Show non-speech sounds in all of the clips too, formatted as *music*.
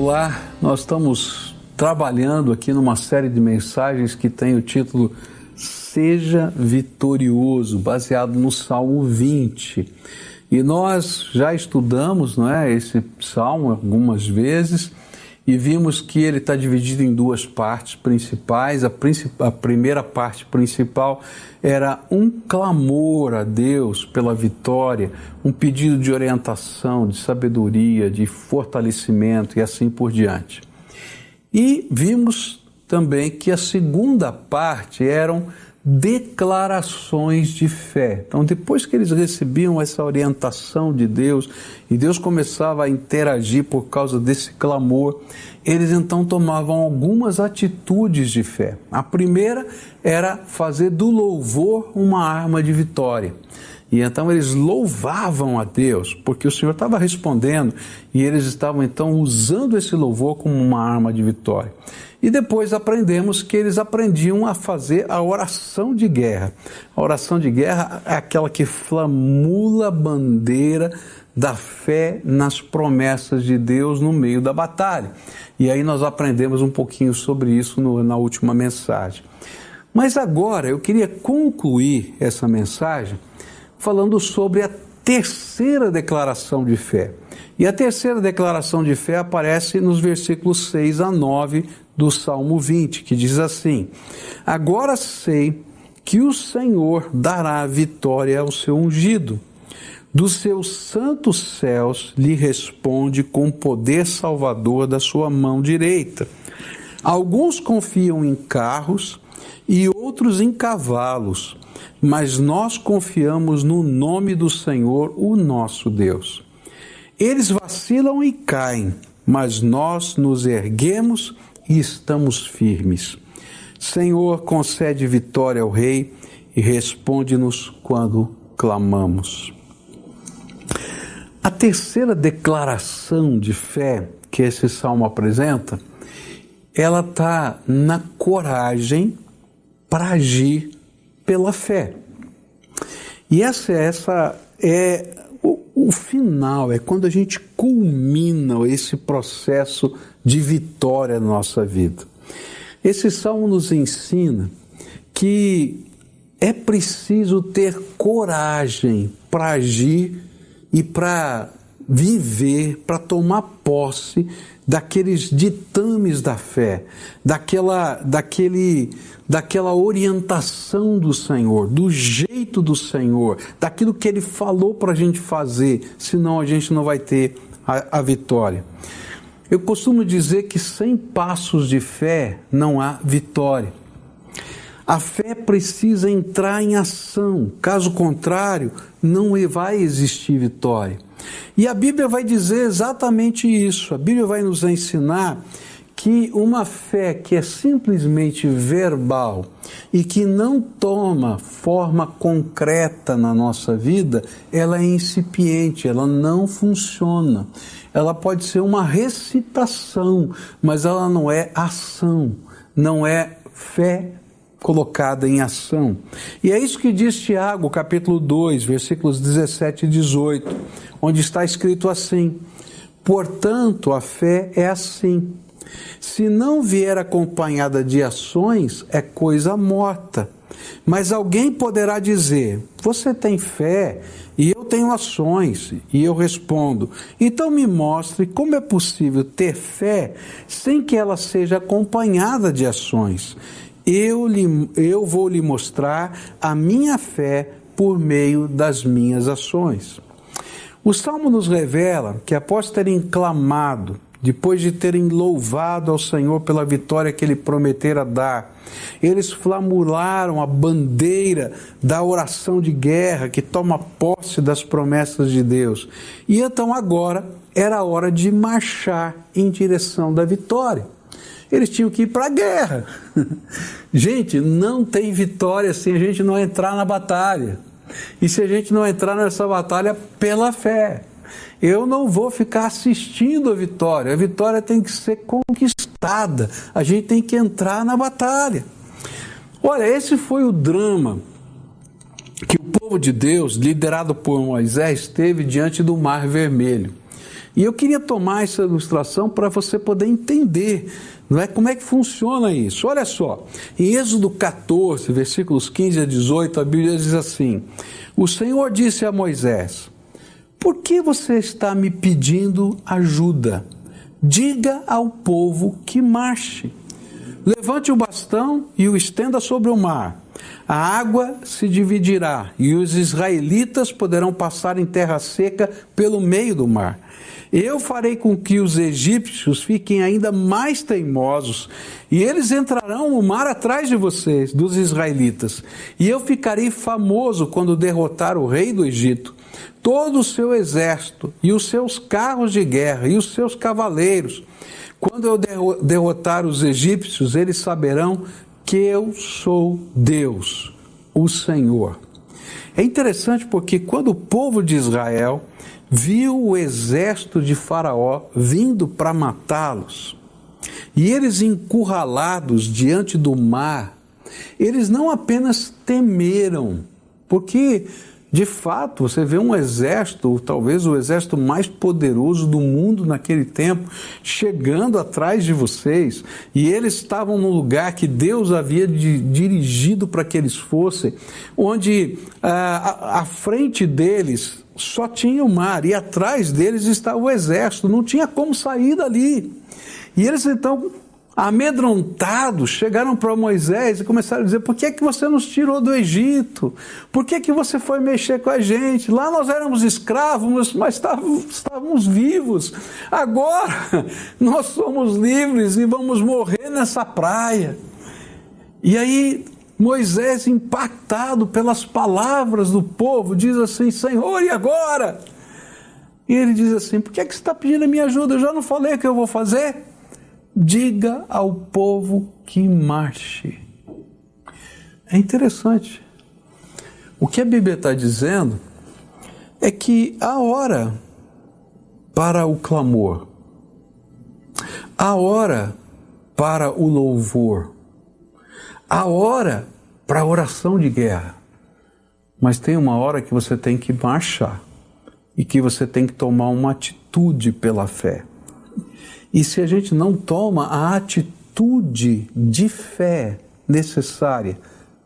Olá, nós estamos trabalhando aqui numa série de mensagens que tem o título Seja Vitorioso, baseado no Salmo 20. E nós já estudamos não é, esse salmo algumas vezes e vimos que ele está dividido em duas partes principais. A, princip a primeira parte principal era um clamor a Deus pela vitória, um pedido de orientação, de sabedoria, de fortalecimento e assim por diante. E vimos também que a segunda parte eram declarações de fé. Então, depois que eles recebiam essa orientação de Deus e Deus começava a interagir por causa desse clamor, eles então tomavam algumas atitudes de fé. A primeira era fazer do louvor uma arma de vitória. E então eles louvavam a Deus, porque o Senhor estava respondendo e eles estavam então usando esse louvor como uma arma de vitória. E depois aprendemos que eles aprendiam a fazer a oração de guerra. A oração de guerra é aquela que flamula a bandeira da fé nas promessas de Deus no meio da batalha. E aí nós aprendemos um pouquinho sobre isso no, na última mensagem. Mas agora eu queria concluir essa mensagem falando sobre a terceira declaração de fé. E a terceira declaração de fé aparece nos versículos 6 a 9 do Salmo 20, que diz assim: Agora sei que o Senhor dará vitória ao seu ungido. Dos seus santos céus lhe responde com poder salvador da sua mão direita. Alguns confiam em carros e outros em cavalos, mas nós confiamos no nome do Senhor, o nosso Deus. Eles vacilam e caem, mas nós nos erguemos e estamos firmes. Senhor, concede vitória ao Rei e responde-nos quando clamamos. A terceira declaração de fé que esse salmo apresenta, ela está na coragem para agir pela fé. E essa, essa é o, o final, é quando a gente culmina esse processo de vitória na nossa vida. Esse salmo nos ensina que é preciso ter coragem para agir e para viver, para tomar posse daqueles ditames da fé, daquela, daquele, daquela orientação do Senhor, do jeito do Senhor, daquilo que Ele falou para a gente fazer, senão a gente não vai ter a, a vitória. Eu costumo dizer que sem passos de fé não há vitória. A fé precisa entrar em ação, caso contrário, não vai existir vitória. E a Bíblia vai dizer exatamente isso. A Bíblia vai nos ensinar que uma fé que é simplesmente verbal e que não toma forma concreta na nossa vida, ela é incipiente, ela não funciona. Ela pode ser uma recitação, mas ela não é ação, não é fé colocada em ação. E é isso que diz Tiago, capítulo 2, versículos 17 e 18, onde está escrito assim: Portanto, a fé é assim se não vier acompanhada de ações, é coisa morta. Mas alguém poderá dizer: Você tem fé e eu tenho ações. E eu respondo: Então me mostre como é possível ter fé sem que ela seja acompanhada de ações. Eu, lhe, eu vou lhe mostrar a minha fé por meio das minhas ações. O Salmo nos revela que, após terem clamado, depois de terem louvado ao Senhor pela vitória que ele prometera dar, eles flamularam a bandeira da oração de guerra que toma posse das promessas de Deus. E então agora era hora de marchar em direção da vitória. Eles tinham que ir para a guerra. *laughs* gente, não tem vitória se a gente não entrar na batalha. E se a gente não entrar nessa batalha pela fé. Eu não vou ficar assistindo a vitória. A vitória tem que ser conquistada. A gente tem que entrar na batalha. Olha, esse foi o drama que o povo de Deus, liderado por Moisés, esteve diante do Mar Vermelho. E eu queria tomar essa ilustração para você poder entender não é? como é que funciona isso. Olha só, em Êxodo 14, versículos 15 a 18, a Bíblia diz assim: O Senhor disse a Moisés: Por que você está me pedindo ajuda? Diga ao povo que marche. Levante o bastão e o estenda sobre o mar. A água se dividirá e os israelitas poderão passar em terra seca pelo meio do mar. Eu farei com que os egípcios fiquem ainda mais teimosos, e eles entrarão no mar atrás de vocês, dos israelitas. E eu ficarei famoso quando derrotar o rei do Egito, todo o seu exército, e os seus carros de guerra, e os seus cavaleiros. Quando eu derrotar os egípcios, eles saberão que eu sou Deus, o Senhor. É interessante porque quando o povo de Israel viu o exército de Faraó vindo para matá-los, e eles encurralados diante do mar, eles não apenas temeram, porque de fato, você vê um exército, talvez o exército mais poderoso do mundo naquele tempo, chegando atrás de vocês, e eles estavam no lugar que Deus havia de, dirigido para que eles fossem, onde ah, à frente deles só tinha o mar e atrás deles estava o exército, não tinha como sair dali. E eles então amedrontados, chegaram para Moisés e começaram a dizer: por que, é que você nos tirou do Egito? Por que, é que você foi mexer com a gente? Lá nós éramos escravos, mas estávamos, estávamos vivos. Agora *laughs* nós somos livres e vamos morrer nessa praia. E aí Moisés, impactado pelas palavras do povo, diz assim: Senhor, e agora? E ele diz assim: Por que, é que você está pedindo a minha ajuda? Eu já não falei o que eu vou fazer? diga ao povo que marche. É interessante. O que a Bíblia está dizendo é que a hora para o clamor, a hora para o louvor, a hora para oração de guerra. Mas tem uma hora que você tem que marchar e que você tem que tomar uma atitude pela fé. E se a gente não toma a atitude de fé necessária,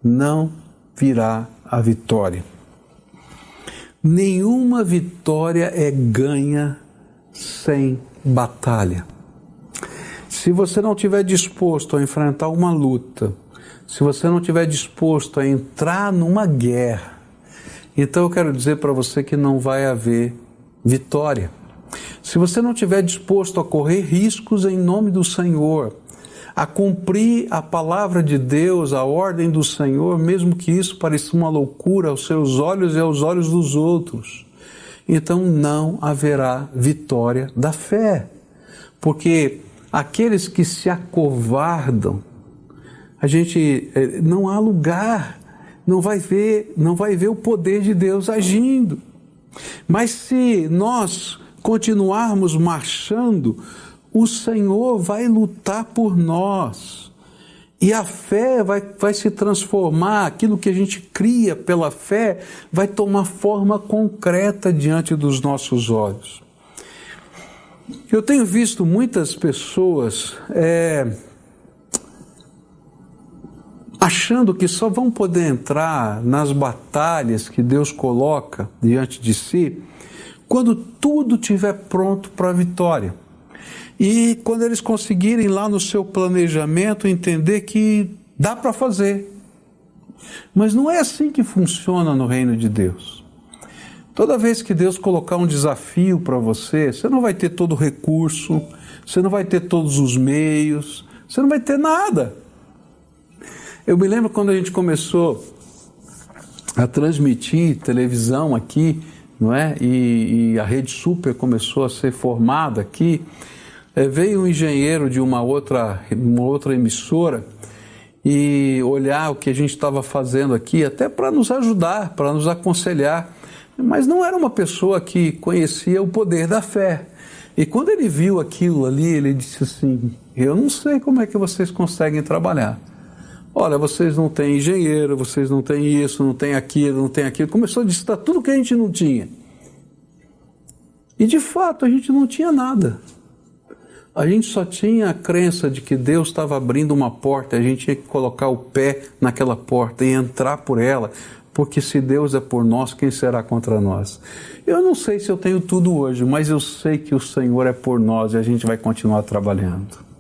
não virá a vitória. Nenhuma vitória é ganha sem batalha. Se você não estiver disposto a enfrentar uma luta, se você não estiver disposto a entrar numa guerra, então eu quero dizer para você que não vai haver vitória. Se você não estiver disposto a correr riscos em nome do Senhor, a cumprir a palavra de Deus, a ordem do Senhor, mesmo que isso pareça uma loucura aos seus olhos e aos olhos dos outros, então não haverá vitória da fé. Porque aqueles que se acovardam, a gente eh, não há lugar, não vai ver, não vai ver o poder de Deus agindo. Mas se nós continuarmos marchando, o Senhor vai lutar por nós. E a fé vai, vai se transformar, aquilo que a gente cria pela fé vai tomar forma concreta diante dos nossos olhos. Eu tenho visto muitas pessoas é, achando que só vão poder entrar nas batalhas que Deus coloca diante de si quando tudo estiver pronto para a vitória. E quando eles conseguirem lá no seu planejamento entender que dá para fazer. Mas não é assim que funciona no reino de Deus. Toda vez que Deus colocar um desafio para você, você não vai ter todo o recurso, você não vai ter todos os meios, você não vai ter nada. Eu me lembro quando a gente começou a transmitir televisão aqui, não é? E, e a rede super começou a ser formada aqui. É, veio um engenheiro de uma outra, uma outra emissora e olhar o que a gente estava fazendo aqui, até para nos ajudar, para nos aconselhar. Mas não era uma pessoa que conhecia o poder da fé. E quando ele viu aquilo ali, ele disse assim: Eu não sei como é que vocês conseguem trabalhar, Olha, vocês não têm engenheiro, vocês não têm isso, não têm aquilo, não têm aquilo. Começou a listar tudo que a gente não tinha. E de fato a gente não tinha nada. A gente só tinha a crença de que Deus estava abrindo uma porta, a gente tinha que colocar o pé naquela porta e entrar por ela, porque se Deus é por nós, quem será contra nós? Eu não sei se eu tenho tudo hoje, mas eu sei que o Senhor é por nós e a gente vai continuar trabalhando.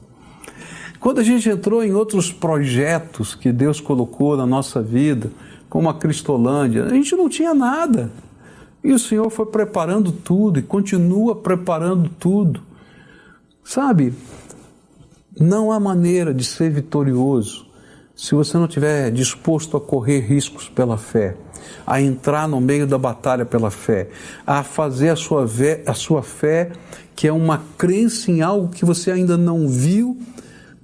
Quando a gente entrou em outros projetos que Deus colocou na nossa vida, como a Cristolândia, a gente não tinha nada. E o Senhor foi preparando tudo e continua preparando tudo. Sabe, não há maneira de ser vitorioso se você não estiver disposto a correr riscos pela fé, a entrar no meio da batalha pela fé, a fazer a sua, fé, a sua fé, que é uma crença em algo que você ainda não viu,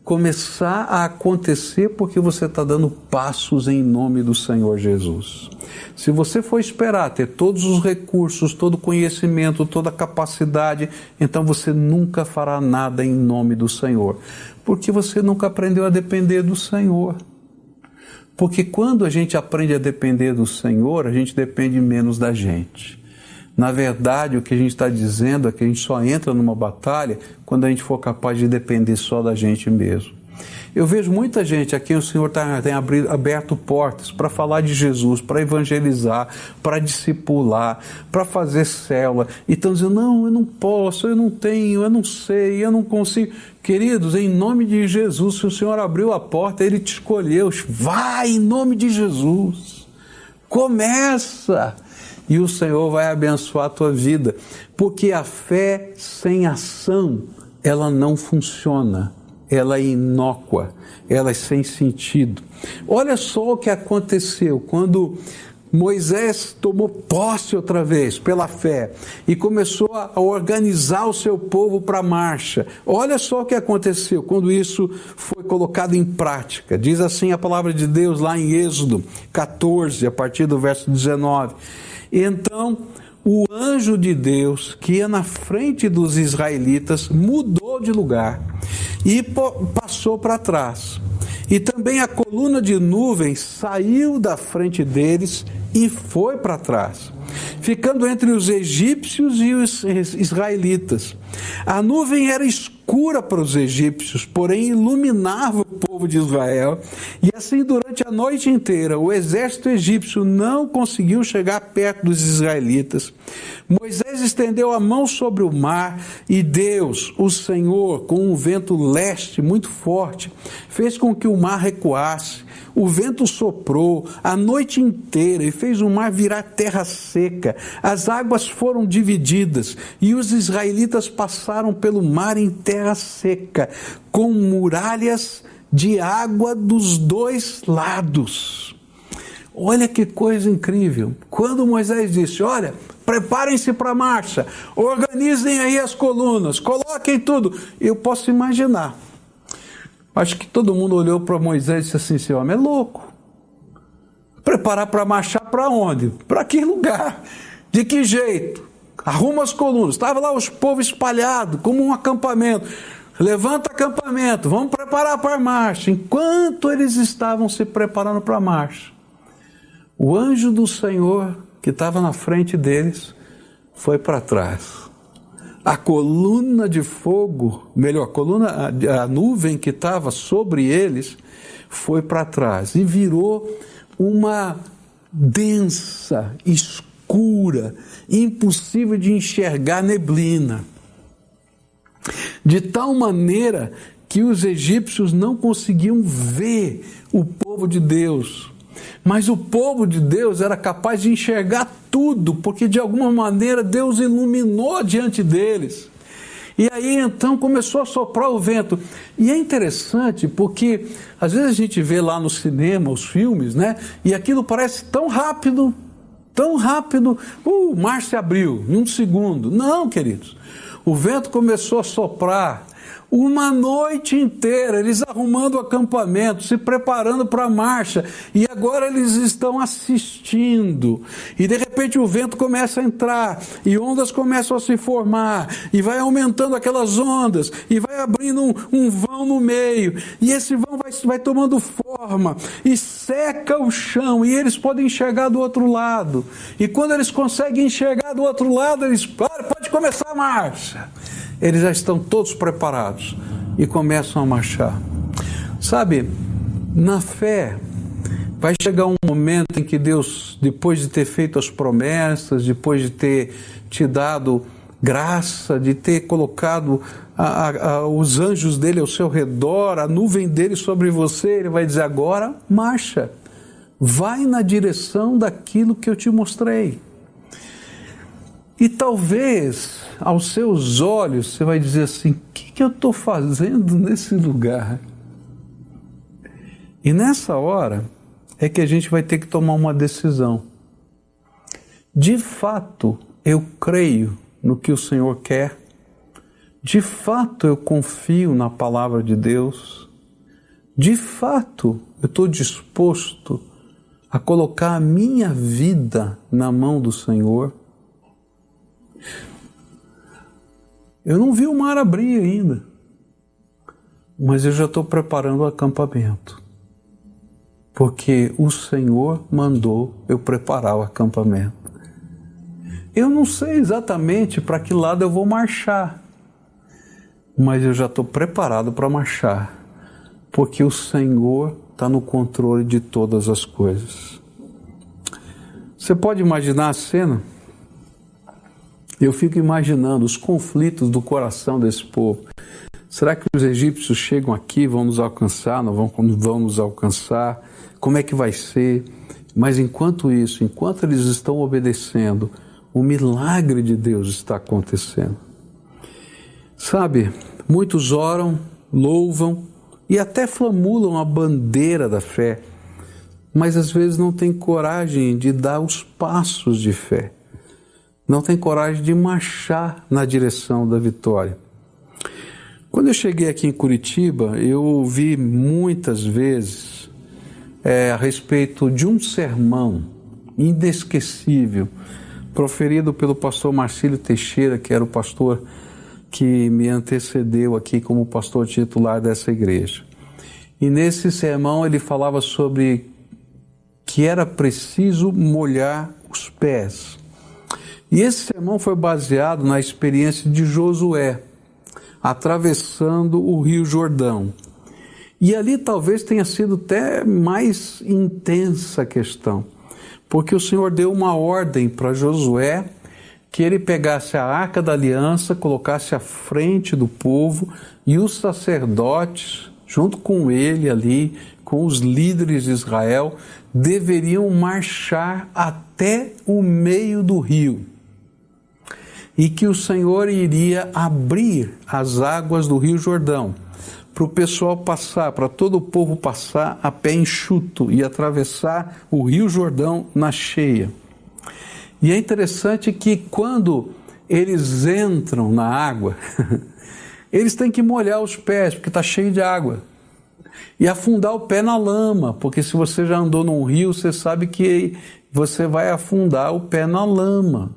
começar a acontecer porque você está dando passos em nome do Senhor Jesus. Se você for esperar ter todos os recursos, todo o conhecimento, toda a capacidade, então você nunca fará nada em nome do Senhor, porque você nunca aprendeu a depender do Senhor. Porque quando a gente aprende a depender do Senhor, a gente depende menos da gente. Na verdade, o que a gente está dizendo é que a gente só entra numa batalha quando a gente for capaz de depender só da gente mesmo. Eu vejo muita gente aqui, o Senhor tá, tem aberto portas para falar de Jesus, para evangelizar, para discipular, para fazer célula, e estão dizendo: não, eu não posso, eu não tenho, eu não sei, eu não consigo. Queridos, em nome de Jesus, se o Senhor abriu a porta, Ele te escolheu, vai em nome de Jesus. Começa! E o Senhor vai abençoar a tua vida, porque a fé sem ação, ela não funciona, ela é inócua, ela é sem sentido. Olha só o que aconteceu quando Moisés tomou posse outra vez pela fé e começou a organizar o seu povo para a marcha. Olha só o que aconteceu quando isso foi colocado em prática. Diz assim a palavra de Deus lá em Êxodo 14, a partir do verso 19. Então, o anjo de Deus que ia na frente dos israelitas mudou de lugar e passou para trás. E também a coluna de nuvens saiu da frente deles e foi para trás, ficando entre os egípcios e os israelitas. A nuvem era escura para os egípcios, porém iluminava o povo de Israel, e assim durante a noite inteira o exército egípcio não conseguiu chegar perto dos israelitas. Moisés estendeu a mão sobre o mar e Deus, o Senhor, com um vento leste muito forte, fez com que o mar recuasse o vento soprou a noite inteira e fez o mar virar terra seca. As águas foram divididas e os israelitas passaram pelo mar em terra seca, com muralhas de água dos dois lados. Olha que coisa incrível. Quando Moisés disse: Olha, preparem-se para a marcha, organizem aí as colunas, coloquem tudo. Eu posso imaginar Acho que todo mundo olhou para Moisés e disse assim: esse homem é louco. Preparar para marchar para onde? Para que lugar? De que jeito? Arruma as colunas. Estava lá os povos espalhados, como um acampamento. Levanta acampamento, vamos preparar para a marcha. Enquanto eles estavam se preparando para a marcha, o anjo do Senhor, que estava na frente deles, foi para trás a coluna de fogo, melhor, a coluna, a, a nuvem que estava sobre eles foi para trás e virou uma densa, escura, impossível de enxergar neblina. De tal maneira que os egípcios não conseguiam ver o povo de Deus. Mas o povo de Deus era capaz de enxergar tudo, porque de alguma maneira Deus iluminou diante deles. E aí então começou a soprar o vento. E é interessante porque às vezes a gente vê lá no cinema os filmes, né? E aquilo parece tão rápido, tão rápido. Uh, o mar se abriu em um segundo. Não, queridos. O vento começou a soprar uma noite inteira, eles arrumando o acampamento, se preparando para a marcha, e agora eles estão assistindo. E de repente o vento começa a entrar, e ondas começam a se formar, e vai aumentando aquelas ondas, e vai abrindo um, um vão no meio, e esse vão vai, vai tomando forma, e seca o chão, e eles podem enxergar do outro lado. E quando eles conseguem enxergar do outro lado, eles pode começar a marcha eles já estão todos preparados e começam a marchar. Sabe, na fé, vai chegar um momento em que Deus, depois de ter feito as promessas, depois de ter te dado graça, de ter colocado a, a, a, os anjos dele ao seu redor, a nuvem dele sobre você, ele vai dizer: agora marcha, vai na direção daquilo que eu te mostrei. E talvez aos seus olhos você vai dizer assim: o que, que eu estou fazendo nesse lugar? E nessa hora é que a gente vai ter que tomar uma decisão. De fato, eu creio no que o Senhor quer. De fato, eu confio na palavra de Deus. De fato, eu estou disposto a colocar a minha vida na mão do Senhor. Eu não vi o mar abrir ainda, mas eu já estou preparando o acampamento, porque o Senhor mandou eu preparar o acampamento. Eu não sei exatamente para que lado eu vou marchar, mas eu já estou preparado para marchar, porque o Senhor está no controle de todas as coisas. Você pode imaginar a cena? Eu fico imaginando os conflitos do coração desse povo. Será que os egípcios chegam aqui, vão nos alcançar, não vão, vão nos alcançar? Como é que vai ser? Mas enquanto isso, enquanto eles estão obedecendo, o milagre de Deus está acontecendo. Sabe, muitos oram, louvam e até flamulam a bandeira da fé, mas às vezes não têm coragem de dar os passos de fé não tem coragem de marchar na direção da vitória. Quando eu cheguei aqui em Curitiba, eu ouvi muitas vezes é, a respeito de um sermão inesquecível proferido pelo pastor Marcílio Teixeira, que era o pastor que me antecedeu aqui como pastor titular dessa igreja. E nesse sermão ele falava sobre que era preciso molhar os pés. E esse sermão foi baseado na experiência de Josué, atravessando o Rio Jordão. E ali talvez tenha sido até mais intensa a questão, porque o Senhor deu uma ordem para Josué que ele pegasse a arca da aliança, colocasse à frente do povo e os sacerdotes, junto com ele ali, com os líderes de Israel, deveriam marchar até o meio do rio e que o Senhor iria abrir as águas do Rio Jordão para o pessoal passar, para todo o povo passar a pé enxuto e atravessar o Rio Jordão na cheia. E é interessante que quando eles entram na água, *laughs* eles têm que molhar os pés, porque está cheio de água. E afundar o pé na lama, porque se você já andou num rio, você sabe que você vai afundar o pé na lama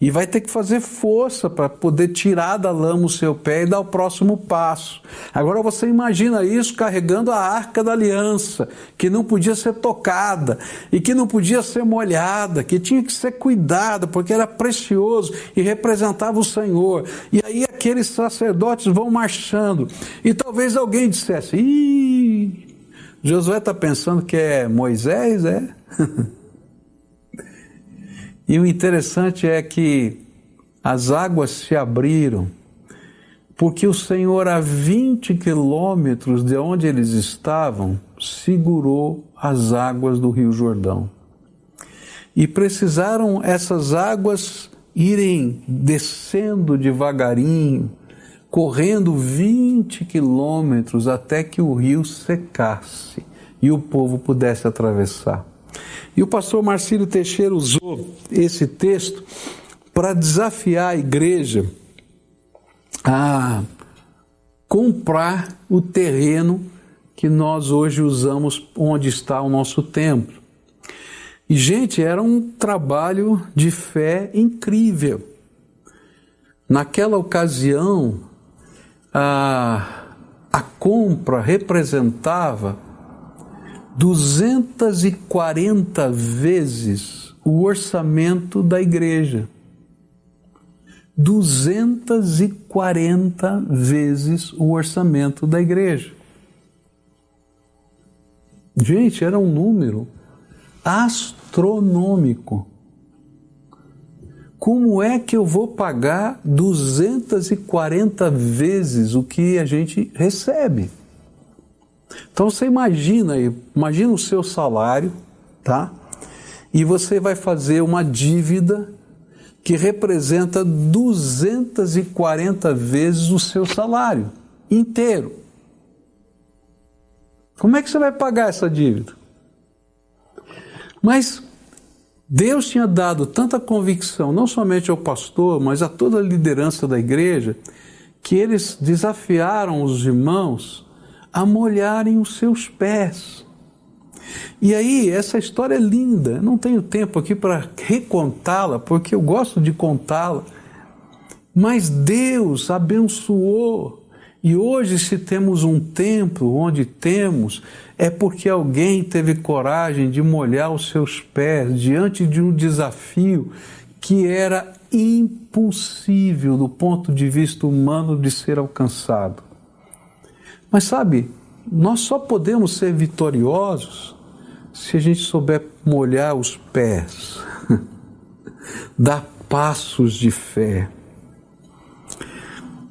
e vai ter que fazer força para poder tirar da lama o seu pé e dar o próximo passo. Agora você imagina isso carregando a arca da aliança, que não podia ser tocada e que não podia ser molhada, que tinha que ser cuidada, porque era precioso e representava o Senhor. E aí aqueles sacerdotes vão marchando. E talvez alguém dissesse: Ih, Josué está pensando que é Moisés, é? *laughs* E o interessante é que as águas se abriram, porque o Senhor, a 20 quilômetros de onde eles estavam, segurou as águas do Rio Jordão. E precisaram essas águas irem descendo devagarinho, correndo 20 quilômetros até que o rio secasse e o povo pudesse atravessar. E o pastor Marcílio Teixeira usou esse texto para desafiar a igreja a comprar o terreno que nós hoje usamos onde está o nosso templo. E, gente, era um trabalho de fé incrível. Naquela ocasião, a, a compra representava 240 vezes o orçamento da igreja. 240 vezes o orçamento da igreja. Gente, era um número astronômico. Como é que eu vou pagar 240 vezes o que a gente recebe? Então você imagina aí, imagina o seu salário, tá? E você vai fazer uma dívida que representa 240 vezes o seu salário inteiro. Como é que você vai pagar essa dívida? Mas Deus tinha dado tanta convicção, não somente ao pastor, mas a toda a liderança da igreja, que eles desafiaram os irmãos a molharem os seus pés. E aí, essa história é linda. Não tenho tempo aqui para recontá-la, porque eu gosto de contá-la. Mas Deus abençoou. E hoje, se temos um templo onde temos, é porque alguém teve coragem de molhar os seus pés diante de um desafio que era impossível do ponto de vista humano de ser alcançado. Mas sabe, nós só podemos ser vitoriosos se a gente souber molhar os pés, *laughs* dar passos de fé,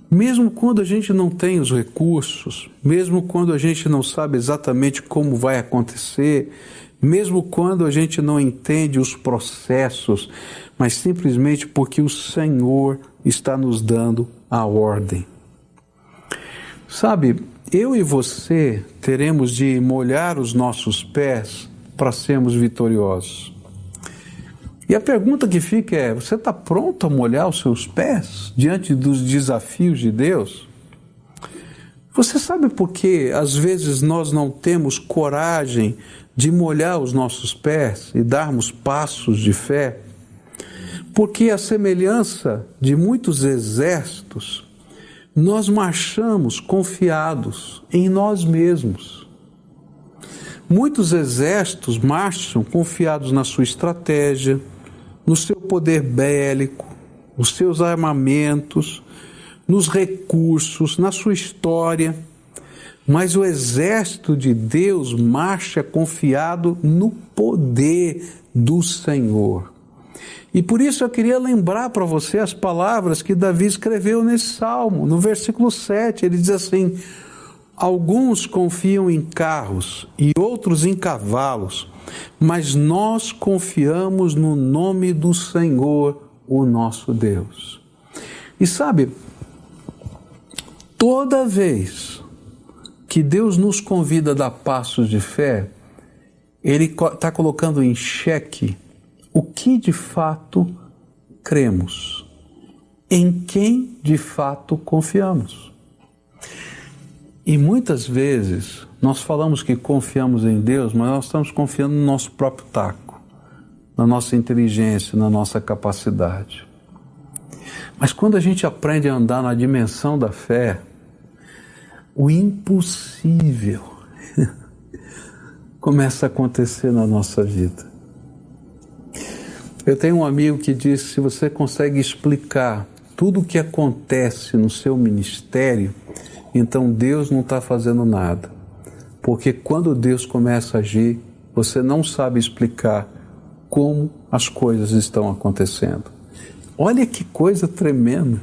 mesmo quando a gente não tem os recursos, mesmo quando a gente não sabe exatamente como vai acontecer, mesmo quando a gente não entende os processos, mas simplesmente porque o Senhor está nos dando a ordem. Sabe, eu e você teremos de molhar os nossos pés para sermos vitoriosos. E a pergunta que fica é: você está pronto a molhar os seus pés diante dos desafios de Deus? Você sabe por que às vezes nós não temos coragem de molhar os nossos pés e darmos passos de fé? Porque a semelhança de muitos exércitos, nós marchamos confiados em nós mesmos. Muitos exércitos marcham confiados na sua estratégia, no seu poder bélico, nos seus armamentos, nos recursos, na sua história. Mas o exército de Deus marcha confiado no poder do Senhor. E por isso eu queria lembrar para você as palavras que Davi escreveu nesse salmo, no versículo 7. Ele diz assim: Alguns confiam em carros e outros em cavalos, mas nós confiamos no nome do Senhor, o nosso Deus. E sabe, toda vez que Deus nos convida a dar passos de fé, Ele está colocando em xeque o que de fato cremos, em quem de fato confiamos. E muitas vezes nós falamos que confiamos em Deus, mas nós estamos confiando no nosso próprio taco, na nossa inteligência, na nossa capacidade. Mas quando a gente aprende a andar na dimensão da fé, o impossível *laughs* começa a acontecer na nossa vida. Eu tenho um amigo que disse: se você consegue explicar tudo o que acontece no seu ministério, então Deus não está fazendo nada. Porque quando Deus começa a agir, você não sabe explicar como as coisas estão acontecendo. Olha que coisa tremenda.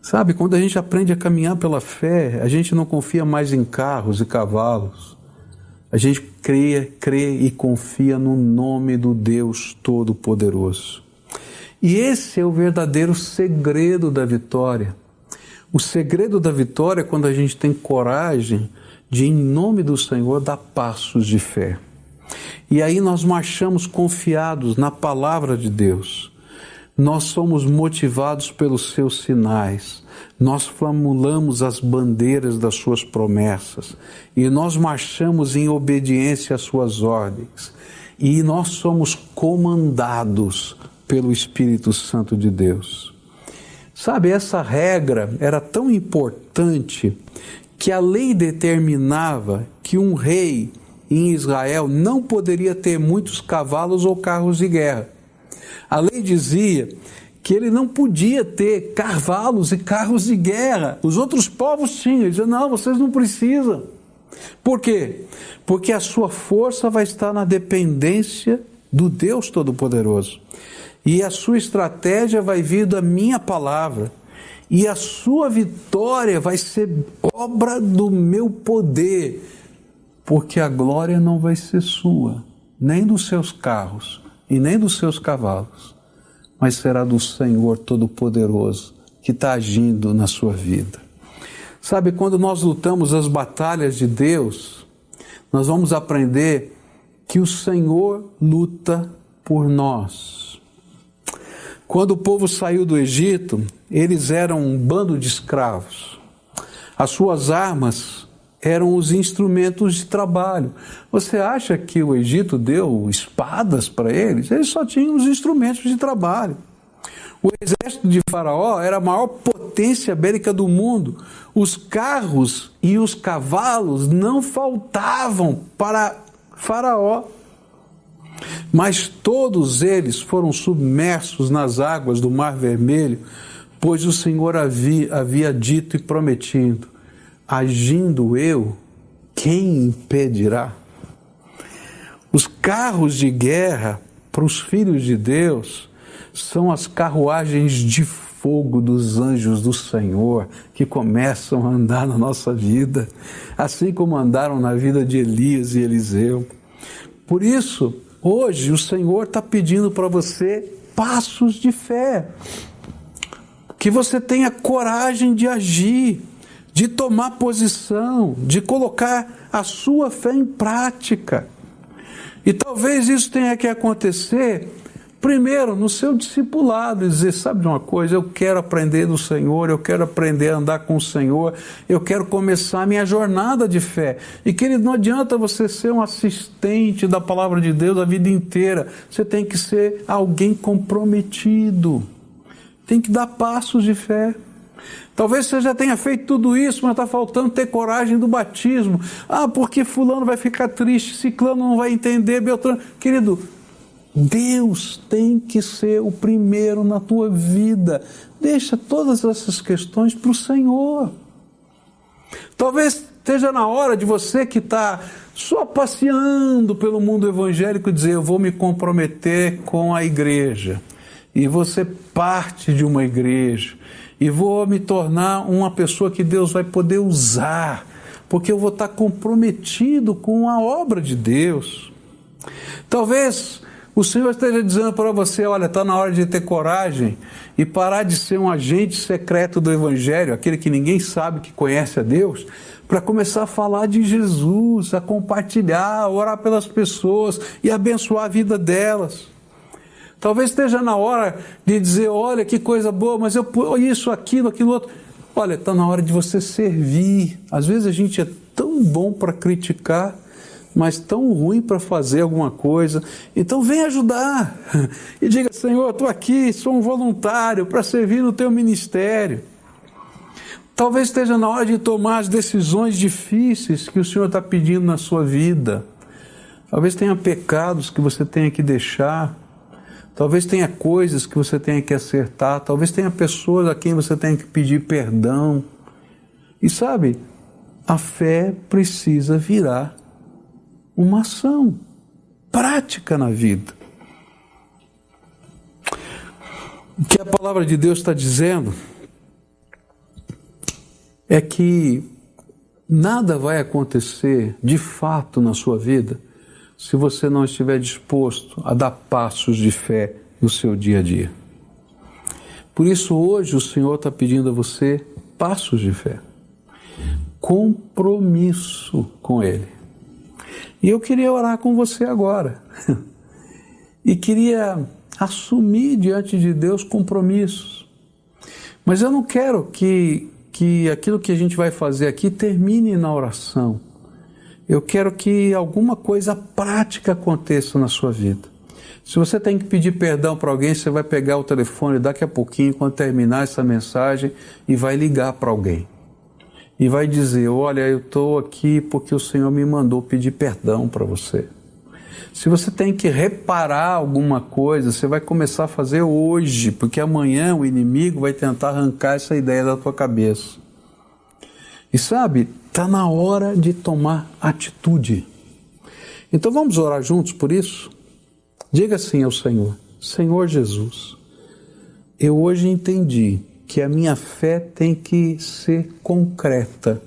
Sabe, quando a gente aprende a caminhar pela fé, a gente não confia mais em carros e cavalos. A gente crê, crê e confia no nome do Deus Todo-Poderoso. E esse é o verdadeiro segredo da vitória. O segredo da vitória é quando a gente tem coragem de, em nome do Senhor, dar passos de fé. E aí nós marchamos confiados na palavra de Deus. Nós somos motivados pelos seus sinais. Nós flamulamos as bandeiras das suas promessas e nós marchamos em obediência às suas ordens e nós somos comandados pelo Espírito Santo de Deus. Sabe, essa regra era tão importante que a lei determinava que um rei em Israel não poderia ter muitos cavalos ou carros de guerra. A lei dizia que ele não podia ter cavalos e carros de guerra. Os outros povos tinham. Ele dizia: não, vocês não precisam. Por quê? Porque a sua força vai estar na dependência do Deus Todo-Poderoso. E a sua estratégia vai vir da minha palavra. E a sua vitória vai ser obra do meu poder. Porque a glória não vai ser sua, nem dos seus carros e nem dos seus cavalos mas será do Senhor Todo-Poderoso que está agindo na sua vida. Sabe, quando nós lutamos as batalhas de Deus, nós vamos aprender que o Senhor luta por nós. Quando o povo saiu do Egito, eles eram um bando de escravos. As suas armas eram os instrumentos de trabalho. Você acha que o Egito deu espadas para eles? Eles só tinham os instrumentos de trabalho. O exército de Faraó era a maior potência bélica do mundo. Os carros e os cavalos não faltavam para Faraó. Mas todos eles foram submersos nas águas do Mar Vermelho, pois o Senhor havia, havia dito e prometido: agindo eu, quem impedirá? Os carros de guerra para os filhos de Deus são as carruagens de fogo dos anjos do Senhor que começam a andar na nossa vida, assim como andaram na vida de Elias e Eliseu. Por isso, hoje o Senhor está pedindo para você passos de fé, que você tenha coragem de agir de tomar posição, de colocar a sua fé em prática. E talvez isso tenha que acontecer primeiro no seu discipulado, e dizer, sabe de uma coisa, eu quero aprender do Senhor, eu quero aprender a andar com o Senhor, eu quero começar a minha jornada de fé. E querido, não adianta você ser um assistente da palavra de Deus a vida inteira. Você tem que ser alguém comprometido. Tem que dar passos de fé. Talvez você já tenha feito tudo isso, mas está faltando ter coragem do batismo. Ah, porque fulano vai ficar triste, ciclano não vai entender, Beltrano. Querido, Deus tem que ser o primeiro na tua vida. Deixa todas essas questões para o Senhor. Talvez esteja na hora de você que está só passeando pelo mundo evangélico dizer: Eu vou me comprometer com a igreja. E você parte de uma igreja e vou me tornar uma pessoa que Deus vai poder usar, porque eu vou estar comprometido com a obra de Deus. Talvez o Senhor esteja dizendo para você: olha, está na hora de ter coragem e parar de ser um agente secreto do Evangelho, aquele que ninguém sabe que conhece a Deus, para começar a falar de Jesus, a compartilhar, a orar pelas pessoas e abençoar a vida delas. Talvez esteja na hora de dizer: olha que coisa boa, mas eu isso, aquilo, aquilo outro. Olha, está na hora de você servir. Às vezes a gente é tão bom para criticar, mas tão ruim para fazer alguma coisa. Então vem ajudar *laughs* e diga: Senhor, estou aqui, sou um voluntário para servir no teu ministério. Talvez esteja na hora de tomar as decisões difíceis que o Senhor está pedindo na sua vida. Talvez tenha pecados que você tenha que deixar. Talvez tenha coisas que você tenha que acertar, talvez tenha pessoas a quem você tenha que pedir perdão. E sabe, a fé precisa virar uma ação prática na vida. O que a palavra de Deus está dizendo é que nada vai acontecer de fato na sua vida se você não estiver disposto a dar passos de fé no seu dia a dia. Por isso, hoje, o Senhor está pedindo a você passos de fé, compromisso com Ele. E eu queria orar com você agora. *laughs* e queria assumir diante de Deus compromissos. Mas eu não quero que, que aquilo que a gente vai fazer aqui termine na oração. Eu quero que alguma coisa prática aconteça na sua vida. Se você tem que pedir perdão para alguém, você vai pegar o telefone daqui a pouquinho, quando terminar essa mensagem, e vai ligar para alguém. E vai dizer: Olha, eu estou aqui porque o Senhor me mandou pedir perdão para você. Se você tem que reparar alguma coisa, você vai começar a fazer hoje, porque amanhã o inimigo vai tentar arrancar essa ideia da tua cabeça. E sabe, está na hora de tomar atitude. Então vamos orar juntos por isso? Diga assim ao Senhor: Senhor Jesus, eu hoje entendi que a minha fé tem que ser concreta,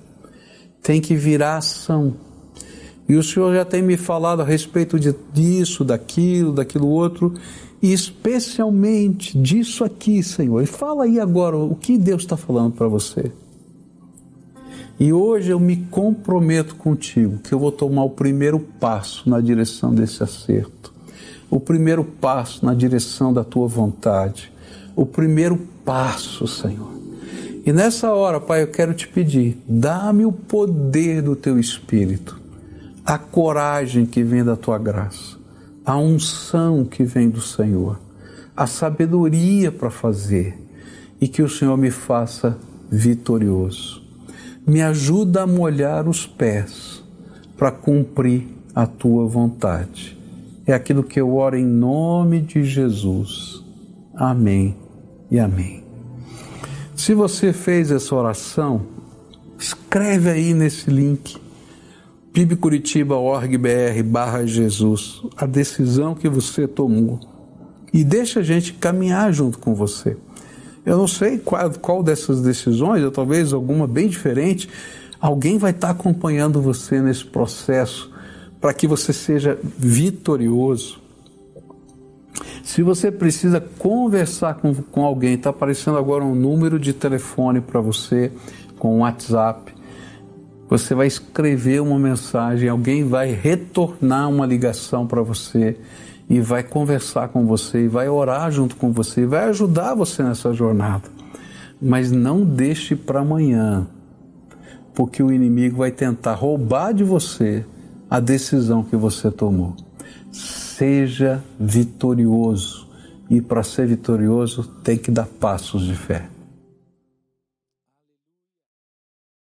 tem que virar ação. E o Senhor já tem me falado a respeito de, disso, daquilo, daquilo outro, e especialmente disso aqui, Senhor. E fala aí agora o que Deus está falando para você. E hoje eu me comprometo contigo que eu vou tomar o primeiro passo na direção desse acerto o primeiro passo na direção da tua vontade, o primeiro passo, Senhor. E nessa hora, Pai, eu quero te pedir, dá-me o poder do teu espírito, a coragem que vem da tua graça, a unção que vem do Senhor, a sabedoria para fazer e que o Senhor me faça vitorioso. Me ajuda a molhar os pés para cumprir a tua vontade é aquilo que eu oro em nome de Jesus. Amém e amém. Se você fez essa oração, escreve aí nesse link pibcuritiba.org.br barra Jesus a decisão que você tomou e deixa a gente caminhar junto com você. Eu não sei qual, qual dessas decisões, ou talvez alguma bem diferente, alguém vai estar acompanhando você nesse processo para que você seja vitorioso. Se você precisa conversar com, com alguém, está aparecendo agora um número de telefone para você, com WhatsApp. Você vai escrever uma mensagem, alguém vai retornar uma ligação para você e vai conversar com você, e vai orar junto com você, e vai ajudar você nessa jornada. Mas não deixe para amanhã, porque o inimigo vai tentar roubar de você a decisão que você tomou. Seja vitorioso. E para ser vitorioso, tem que dar passos de fé.